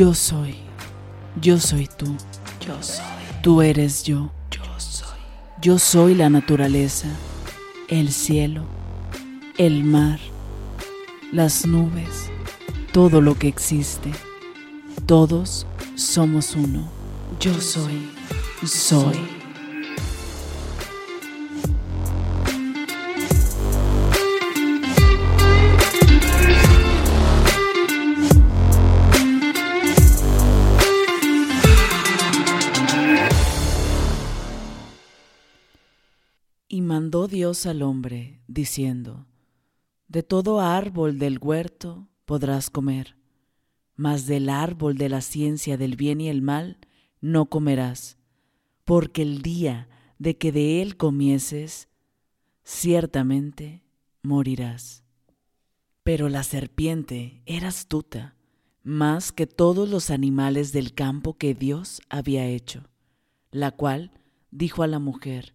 Yo soy. Yo soy tú. Yo soy. Tú eres yo. Yo soy. Yo soy la naturaleza, el cielo, el mar, las nubes, todo lo que existe. Todos somos uno. Yo soy. Soy. Al hombre, diciendo, De todo árbol del huerto podrás comer, mas del árbol de la ciencia del bien y el mal no comerás, porque el día de que de él comieses, ciertamente morirás. Pero la serpiente era astuta, más que todos los animales del campo que Dios había hecho, la cual dijo a la mujer,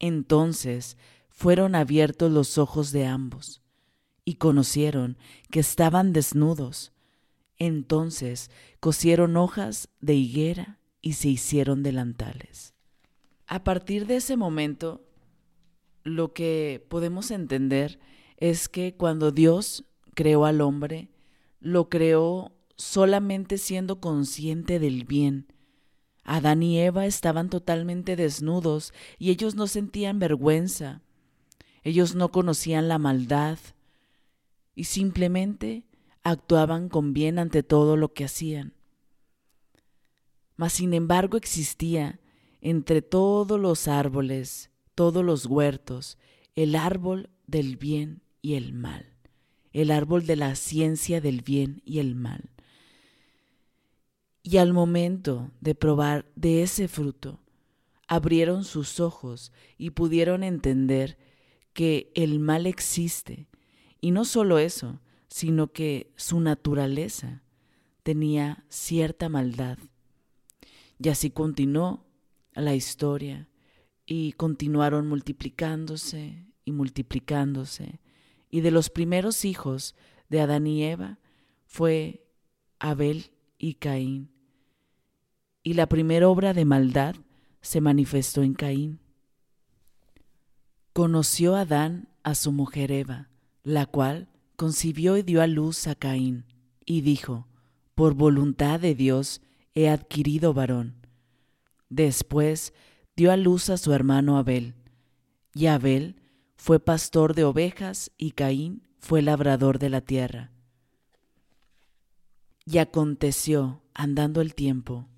Entonces fueron abiertos los ojos de ambos, y conocieron que estaban desnudos. Entonces cosieron hojas de higuera y se hicieron delantales. A partir de ese momento, lo que podemos entender es que cuando Dios creó al hombre, lo creó solamente siendo consciente del bien, Adán y Eva estaban totalmente desnudos y ellos no sentían vergüenza. Ellos no conocían la maldad y simplemente actuaban con bien ante todo lo que hacían. Mas sin embargo existía entre todos los árboles, todos los huertos, el árbol del bien y el mal, el árbol de la ciencia del bien y el mal. Y al momento de probar de ese fruto, abrieron sus ojos y pudieron entender que el mal existe. Y no solo eso, sino que su naturaleza tenía cierta maldad. Y así continuó la historia y continuaron multiplicándose y multiplicándose. Y de los primeros hijos de Adán y Eva fue Abel y Caín. Y la primera obra de maldad se manifestó en Caín. Conoció Adán a su mujer Eva, la cual concibió y dio a luz a Caín, y dijo, por voluntad de Dios he adquirido varón. Después dio a luz a su hermano Abel, y Abel fue pastor de ovejas y Caín fue labrador de la tierra. Y aconteció, andando el tiempo,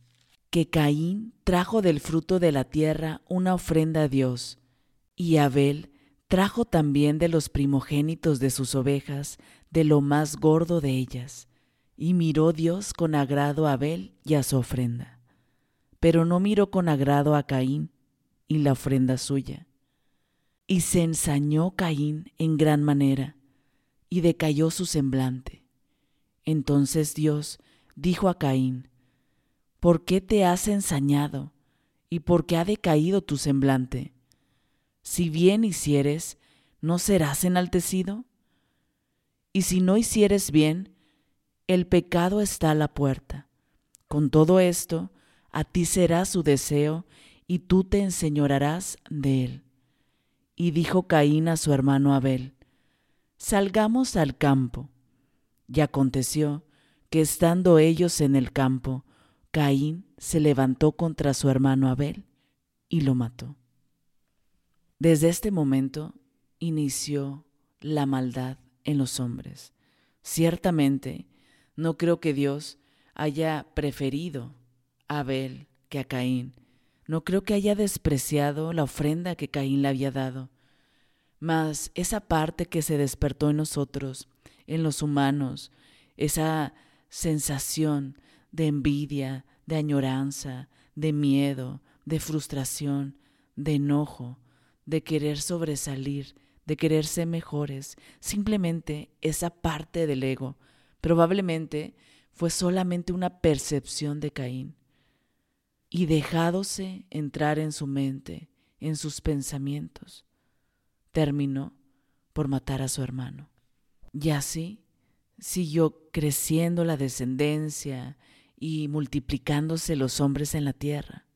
que Caín trajo del fruto de la tierra una ofrenda a Dios, y Abel trajo también de los primogénitos de sus ovejas, de lo más gordo de ellas. Y miró Dios con agrado a Abel y a su ofrenda. Pero no miró con agrado a Caín y la ofrenda suya. Y se ensañó Caín en gran manera, y decayó su semblante entonces Dios dijo a Caín, ¿por qué te has ensañado y por qué ha decaído tu semblante? Si bien hicieres, ¿no serás enaltecido? Y si no hicieres bien, el pecado está a la puerta. Con todo esto, a ti será su deseo y tú te enseñorarás de él. Y dijo Caín a su hermano Abel, Salgamos al campo. Y aconteció que estando ellos en el campo, Caín se levantó contra su hermano Abel y lo mató. Desde este momento inició la maldad en los hombres. Ciertamente, no creo que Dios haya preferido a Abel que a Caín. No creo que haya despreciado la ofrenda que Caín le había dado. Mas esa parte que se despertó en nosotros, en los humanos, esa sensación de envidia, de añoranza, de miedo, de frustración, de enojo, de querer sobresalir, de querer ser mejores, simplemente esa parte del ego probablemente fue solamente una percepción de Caín. Y dejádose entrar en su mente, en sus pensamientos, terminó por matar a su hermano. Y así siguió creciendo la descendencia y multiplicándose los hombres en la tierra.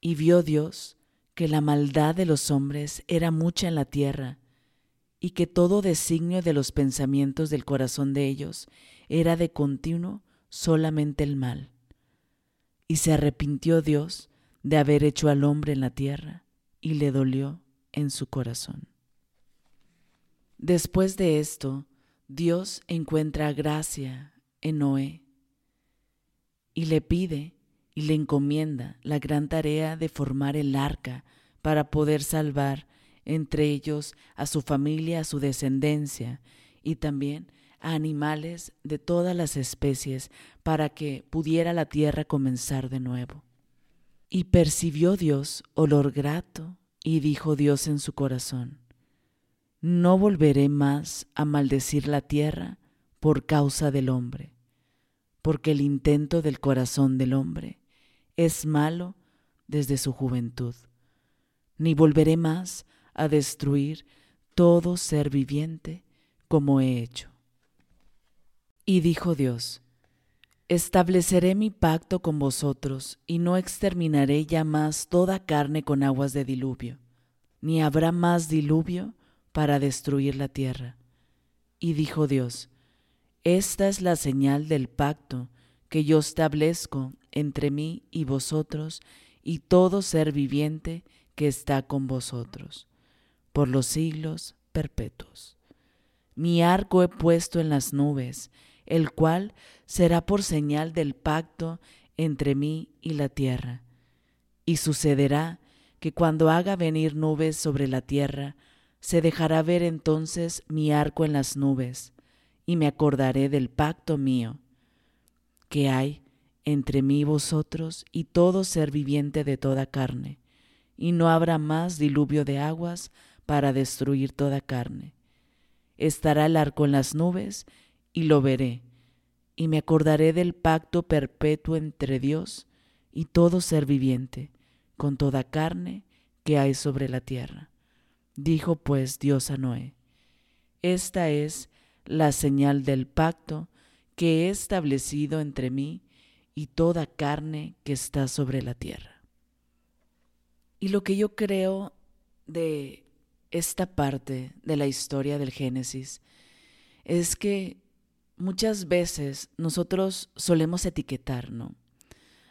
Y vio Dios que la maldad de los hombres era mucha en la tierra, y que todo designio de los pensamientos del corazón de ellos era de continuo solamente el mal. Y se arrepintió Dios de haber hecho al hombre en la tierra, y le dolió en su corazón. Después de esto, Dios encuentra gracia en Noé y le pide y le encomienda la gran tarea de formar el arca para poder salvar entre ellos a su familia, a su descendencia y también a animales de todas las especies para que pudiera la tierra comenzar de nuevo. Y percibió Dios olor grato y dijo Dios en su corazón, no volveré más a maldecir la tierra por causa del hombre, porque el intento del corazón del hombre es malo desde su juventud. Ni volveré más a destruir todo ser viviente como he hecho. Y dijo Dios, Estableceré mi pacto con vosotros y no exterminaré ya más toda carne con aguas de diluvio, ni habrá más diluvio para destruir la tierra. Y dijo Dios, Esta es la señal del pacto que yo establezco entre mí y vosotros y todo ser viviente que está con vosotros, por los siglos perpetuos. Mi arco he puesto en las nubes, el cual será por señal del pacto entre mí y la tierra. Y sucederá que cuando haga venir nubes sobre la tierra, se dejará ver entonces mi arco en las nubes, y me acordaré del pacto mío, que hay entre mí vosotros y todo ser viviente de toda carne, y no habrá más diluvio de aguas para destruir toda carne. Estará el arco en las nubes, y lo veré, y me acordaré del pacto perpetuo entre Dios y todo ser viviente, con toda carne que hay sobre la tierra. Dijo pues Dios a Noé, Esta es la señal del pacto que he establecido entre mí y toda carne que está sobre la tierra. Y lo que yo creo de esta parte de la historia del Génesis es que muchas veces nosotros solemos etiquetar, ¿no?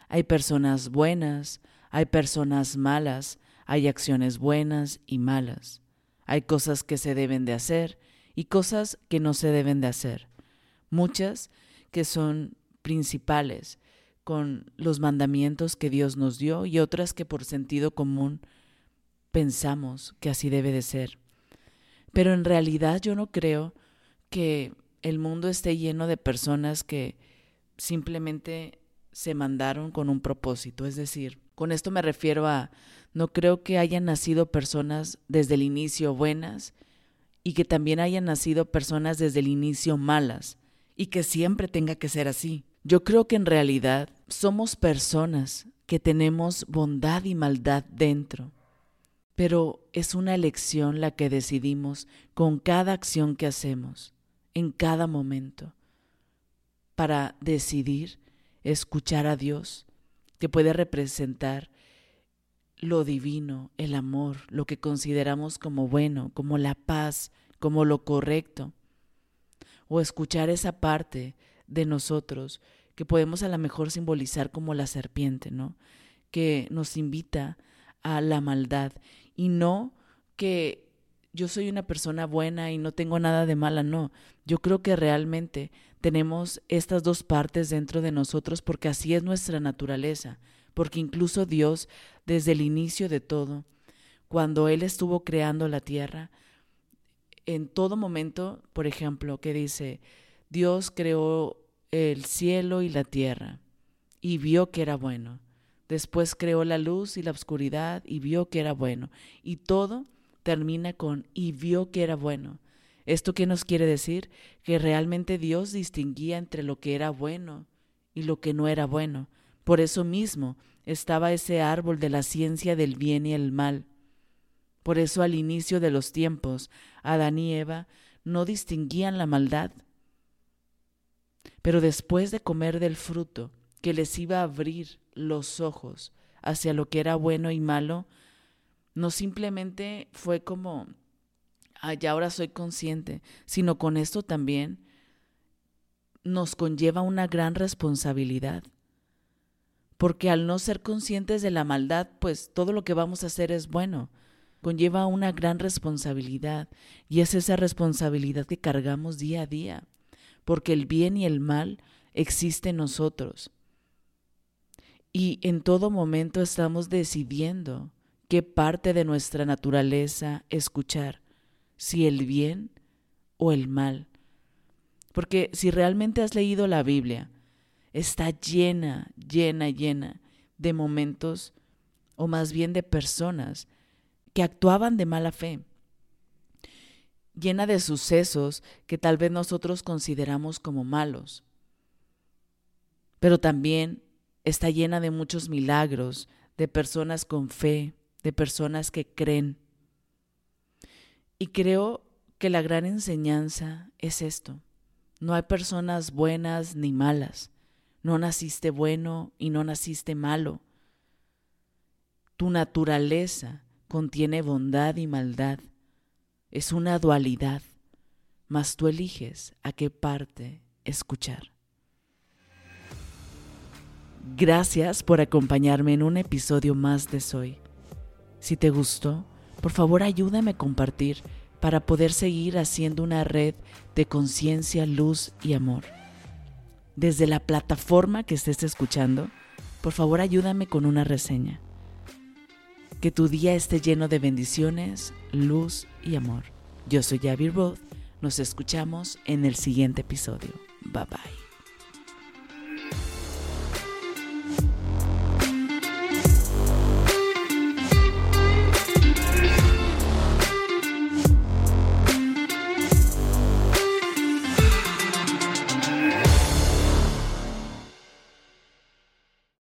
Hay personas buenas, hay personas malas, hay acciones buenas y malas. Hay cosas que se deben de hacer y cosas que no se deben de hacer. Muchas que son principales con los mandamientos que Dios nos dio y otras que por sentido común pensamos que así debe de ser. Pero en realidad yo no creo que el mundo esté lleno de personas que simplemente se mandaron con un propósito. Es decir, con esto me refiero a, no creo que hayan nacido personas desde el inicio buenas y que también hayan nacido personas desde el inicio malas y que siempre tenga que ser así. Yo creo que en realidad somos personas que tenemos bondad y maldad dentro, pero es una elección la que decidimos con cada acción que hacemos, en cada momento, para decidir escuchar a Dios, que puede representar lo divino, el amor, lo que consideramos como bueno, como la paz, como lo correcto, o escuchar esa parte de nosotros que podemos a lo mejor simbolizar como la serpiente, ¿no? Que nos invita a la maldad y no que yo soy una persona buena y no tengo nada de mala, no. Yo creo que realmente tenemos estas dos partes dentro de nosotros porque así es nuestra naturaleza, porque incluso Dios, desde el inicio de todo, cuando Él estuvo creando la tierra, en todo momento, por ejemplo, que dice, Dios creó el cielo y la tierra y vio que era bueno. Después creó la luz y la oscuridad y vio que era bueno. Y todo termina con y vio que era bueno. ¿Esto qué nos quiere decir? Que realmente Dios distinguía entre lo que era bueno y lo que no era bueno. Por eso mismo estaba ese árbol de la ciencia del bien y el mal. Por eso al inicio de los tiempos, Adán y Eva no distinguían la maldad. Pero después de comer del fruto que les iba a abrir los ojos hacia lo que era bueno y malo, no simplemente fue como, ah, ya ahora soy consciente, sino con esto también nos conlleva una gran responsabilidad. Porque al no ser conscientes de la maldad, pues todo lo que vamos a hacer es bueno. Conlleva una gran responsabilidad y es esa responsabilidad que cargamos día a día, porque el bien y el mal existen en nosotros. Y en todo momento estamos decidiendo qué parte de nuestra naturaleza escuchar, si el bien o el mal. Porque si realmente has leído la Biblia, está llena, llena, llena de momentos, o más bien de personas, que actuaban de mala fe, llena de sucesos que tal vez nosotros consideramos como malos. Pero también está llena de muchos milagros, de personas con fe, de personas que creen. Y creo que la gran enseñanza es esto. No hay personas buenas ni malas. No naciste bueno y no naciste malo. Tu naturaleza contiene bondad y maldad. Es una dualidad, mas tú eliges a qué parte escuchar. Gracias por acompañarme en un episodio más de Soy. Si te gustó, por favor ayúdame a compartir para poder seguir haciendo una red de conciencia, luz y amor. Desde la plataforma que estés escuchando, por favor ayúdame con una reseña. Que tu día esté lleno de bendiciones, luz y amor. Yo soy Javier Roth. Nos escuchamos en el siguiente episodio. Bye bye.